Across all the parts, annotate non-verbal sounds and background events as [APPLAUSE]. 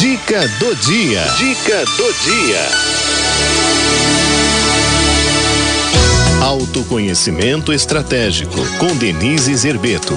Dica do dia. Dica do dia. Autoconhecimento estratégico com Denise Zerbeto.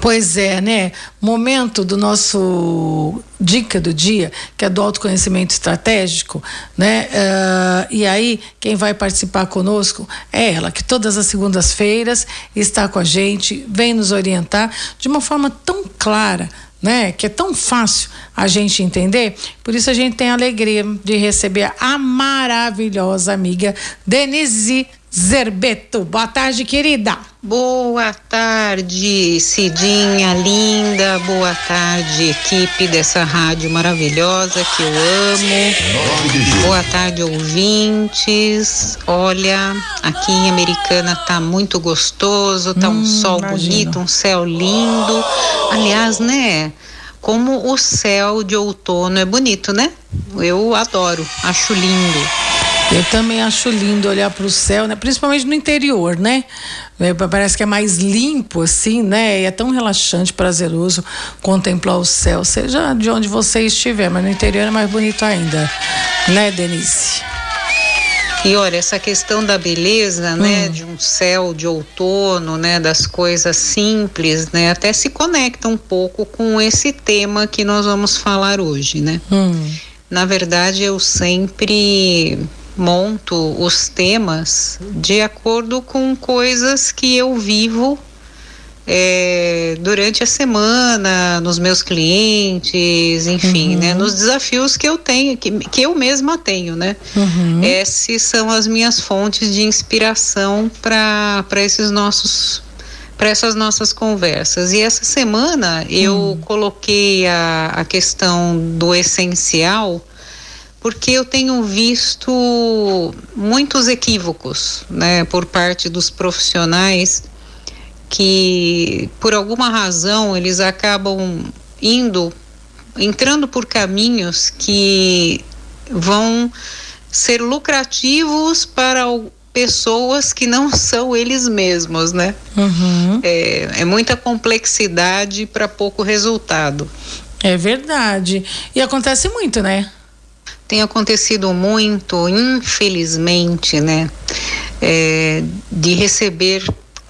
Pois é, né? Momento do nosso dica do dia, que é do autoconhecimento estratégico, né? Uh, e aí, quem vai participar conosco é ela, que todas as segundas-feiras está com a gente, vem nos orientar de uma forma tão clara, né? Que é tão fácil a gente entender. Por isso a gente tem a alegria de receber a maravilhosa amiga Denise Zerbeto. Boa tarde, querida. Boa tarde, Cidinha linda. Boa tarde, equipe dessa rádio maravilhosa que eu amo. Boa tarde, ouvintes. Olha, aqui em Americana tá muito gostoso, tá um hum, sol imagino. bonito, um céu lindo. Aliás, né? Como o céu de outono é bonito, né? Eu adoro, acho lindo. Eu também acho lindo olhar para o céu, né? principalmente no interior, né? É, parece que é mais limpo, assim, né? E é tão relaxante, prazeroso contemplar o céu, seja de onde você estiver, mas no interior é mais bonito ainda, né, Denise? E olha, essa questão da beleza, né, hum. de um céu de outono, né, das coisas simples, né, até se conecta um pouco com esse tema que nós vamos falar hoje, né? Hum. Na verdade, eu sempre monto os temas de acordo com coisas que eu vivo é, durante a semana, nos meus clientes, enfim, uhum. né? Nos desafios que eu tenho, que, que eu mesma tenho, né? Uhum. Essas são as minhas fontes de inspiração para esses nossos para essas nossas conversas. E essa semana eu uhum. coloquei a, a questão do essencial porque eu tenho visto muitos equívocos, né, por parte dos profissionais que por alguma razão eles acabam indo entrando por caminhos que vão ser lucrativos para pessoas que não são eles mesmos, né? Uhum. É, é muita complexidade para pouco resultado. É verdade. E acontece muito, né? tem acontecido muito, infelizmente, né, é, de receber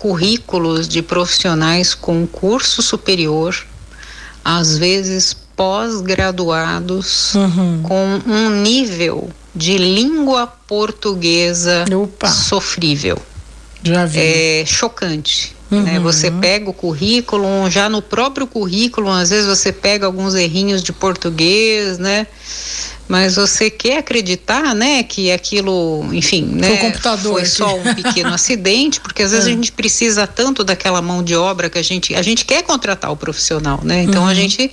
currículos de profissionais com curso superior, às vezes pós-graduados, uhum. com um nível de língua portuguesa Opa. sofrível. Já vi. É chocante. Né? Uhum. Né? Você pega o currículo, já no próprio currículo, às vezes você pega alguns errinhos de português, né? Mas você quer acreditar, né, que aquilo, enfim, né, foi, computador foi só um pequeno [LAUGHS] acidente, porque às vezes é. a gente precisa tanto daquela mão de obra que a gente, a gente quer contratar o profissional, né? Então uhum. a gente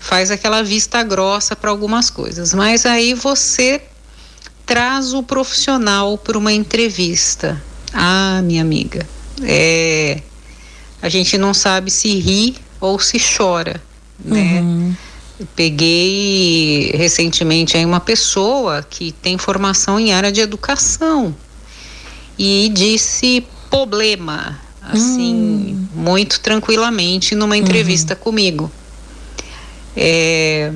faz aquela vista grossa para algumas coisas, mas aí você traz o profissional para uma entrevista. Ah, minha amiga, é, a gente não sabe se ri ou se chora, né? Uhum peguei recentemente aí uma pessoa que tem formação em área de educação e disse problema, assim, hum. muito tranquilamente numa uhum. entrevista uhum. comigo. É,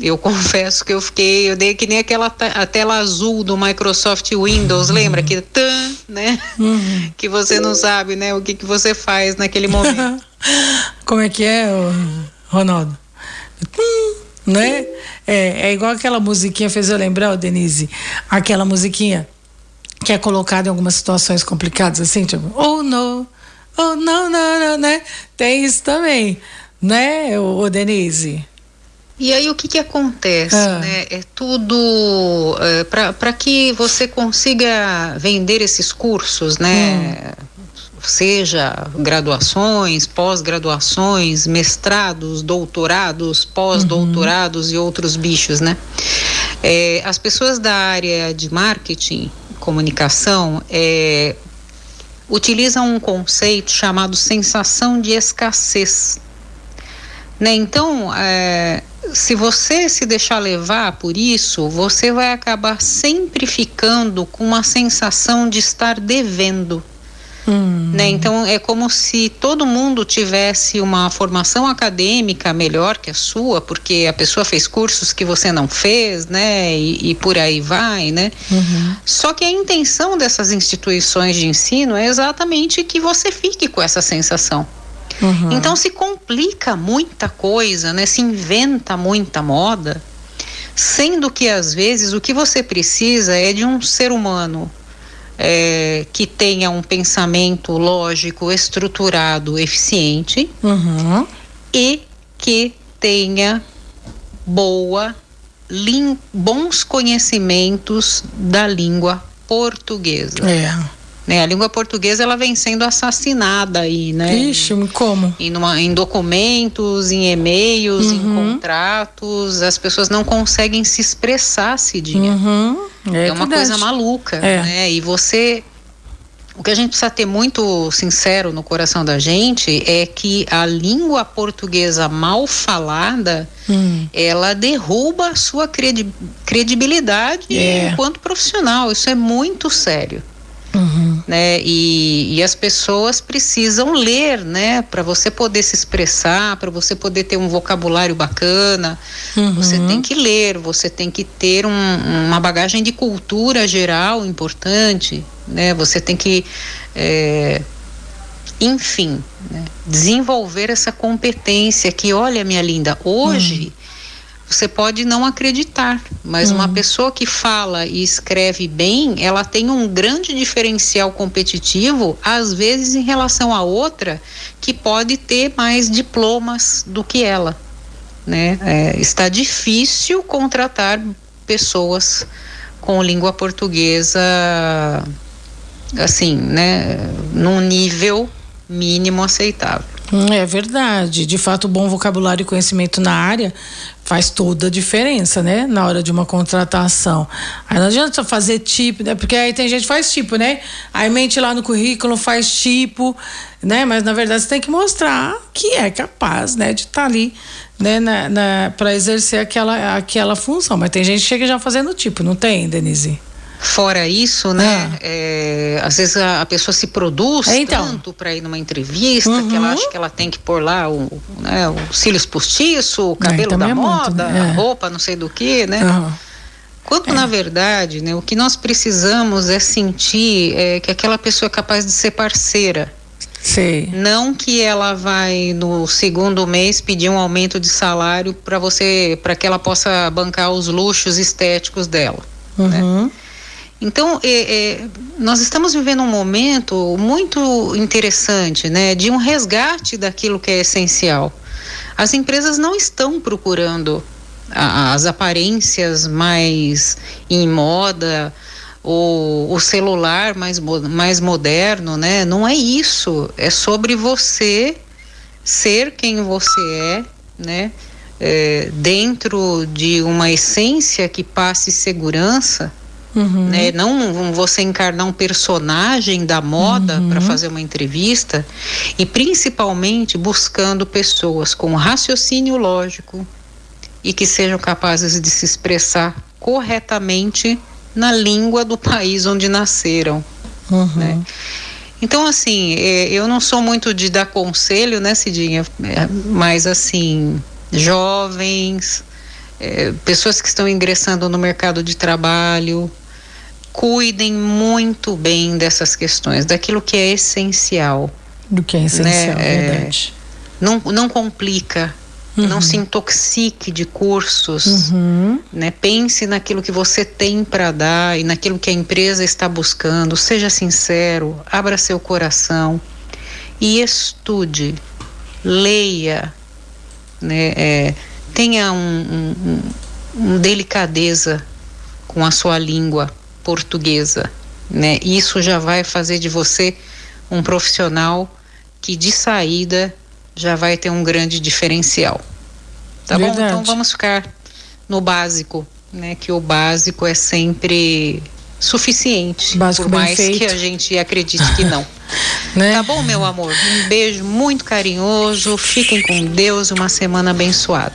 eu [LAUGHS] confesso que eu fiquei, eu dei que nem aquela a tela azul do Microsoft Windows, uhum. lembra que tan, né? Uhum. [LAUGHS] Que você não sabe, né, o que que você faz naquele momento. [LAUGHS] Como é que é, Ronaldo? Né? É, é igual aquela musiquinha, fez eu lembrar, Denise, aquela musiquinha que é colocada em algumas situações complicadas, assim, tipo, oh no, oh não, não, não, né? Tem isso também, né, o, Denise? E aí o que que acontece, ah. né? É tudo é, para que você consiga vender esses cursos, né? Hum seja graduações, pós-graduações, mestrados, doutorados, pós-doutorados uhum. e outros bichos, né? É, as pessoas da área de marketing, comunicação, é, utilizam um conceito chamado sensação de escassez. Né? Então, é, se você se deixar levar por isso, você vai acabar sempre ficando com uma sensação de estar devendo Hum. Né? Então é como se todo mundo tivesse uma formação acadêmica melhor que a sua, porque a pessoa fez cursos que você não fez, né? E, e por aí vai, né? Uhum. Só que a intenção dessas instituições de ensino é exatamente que você fique com essa sensação. Uhum. Então se complica muita coisa, né? Se inventa muita moda, sendo que às vezes o que você precisa é de um ser humano é, que tenha um pensamento lógico, estruturado, eficiente uhum. e que tenha boa, bons conhecimentos da língua portuguesa. É. Né? A língua portuguesa ela vem sendo assassinada aí, né? Ixi, como? Em, numa, em documentos, em e-mails, uhum. em contratos, as pessoas não conseguem se expressar, Cidinha. Uhum. É, é uma verdade. coisa maluca, é. né? E você o que a gente precisa ter muito sincero no coração da gente é que a língua portuguesa mal falada hum. ela derruba a sua credibilidade é. enquanto profissional. Isso é muito sério. Né? E, e, as pessoas precisam ler, né? Para você poder se expressar, para você poder ter um vocabulário bacana, uhum. você tem que ler, você tem que ter um, uma bagagem de cultura geral importante, né? Você tem que, é, enfim, né? desenvolver essa competência que, olha, minha linda, hoje uhum você pode não acreditar, mas uma uhum. pessoa que fala e escreve bem, ela tem um grande diferencial competitivo, às vezes em relação a outra que pode ter mais diplomas do que ela. Né? É, está difícil contratar pessoas com língua portuguesa assim, né, num nível mínimo aceitável. É verdade. De fato, bom vocabulário e conhecimento na área faz toda a diferença, né? Na hora de uma contratação. Aí não adianta só fazer tipo, né? Porque aí tem gente que faz tipo, né? Aí mente lá no currículo, faz tipo, né? Mas na verdade você tem que mostrar que é capaz, né? De estar tá ali, né? Na, na para exercer aquela, aquela função. Mas tem gente que chega já fazendo tipo, não tem, Denise? Fora isso, né? Ah. É, às vezes a, a, pessoa se produz é, então. tanto para ir numa entrevista uhum. que ela acha que ela tem que pôr lá o, né, os cílios postiço, o cabelo é, da é moda, muito, né? a roupa, não sei do que, né? Uhum. Quando na verdade, né, o que nós precisamos é sentir é, que aquela pessoa é capaz de ser parceira. Sim. Não que ela vai no segundo mês pedir um aumento de salário para você, para que ela possa bancar os luxos estéticos dela. Né? Uhum. Né? Então, é, é, nós estamos vivendo um momento muito interessante, né, de um resgate daquilo que é essencial. As empresas não estão procurando a, as aparências mais em moda, ou o celular mais, mais moderno, né? Não é isso. É sobre você ser quem você é, né? É, dentro de uma essência que passe segurança, Uhum. Né? Não você encarnar um personagem da moda uhum. para fazer uma entrevista e principalmente buscando pessoas com raciocínio lógico e que sejam capazes de se expressar corretamente na língua do país onde nasceram. Uhum. Né? Então, assim, é, eu não sou muito de dar conselho, né, Cidinha? É, mas, assim, jovens, é, pessoas que estão ingressando no mercado de trabalho, cuidem muito bem dessas questões, daquilo que é essencial. Do que é essencial, né? verdade. É, não, não complica, uhum. não se intoxique de cursos, uhum. né? Pense naquilo que você tem para dar e naquilo que a empresa está buscando. Seja sincero, abra seu coração e estude, leia, né? É, tenha um, um, um delicadeza com a sua língua portuguesa, né? Isso já vai fazer de você um profissional que de saída já vai ter um grande diferencial. Tá Verdade. bom? Então vamos ficar no básico, né? Que o básico é sempre suficiente. Básico por mais feito. que a gente acredite que não. [LAUGHS] Né? Tá bom, meu amor? Um beijo muito carinhoso. Fiquem com Deus. Uma semana abençoada.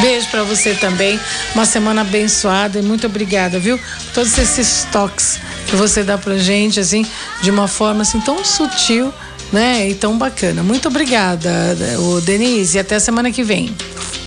Beijo para você também. Uma semana abençoada e muito obrigada, viu? Todos esses toques que você dá pra gente, assim, de uma forma assim tão sutil, né? E tão bacana. Muito obrigada, o Denise. E até a semana que vem.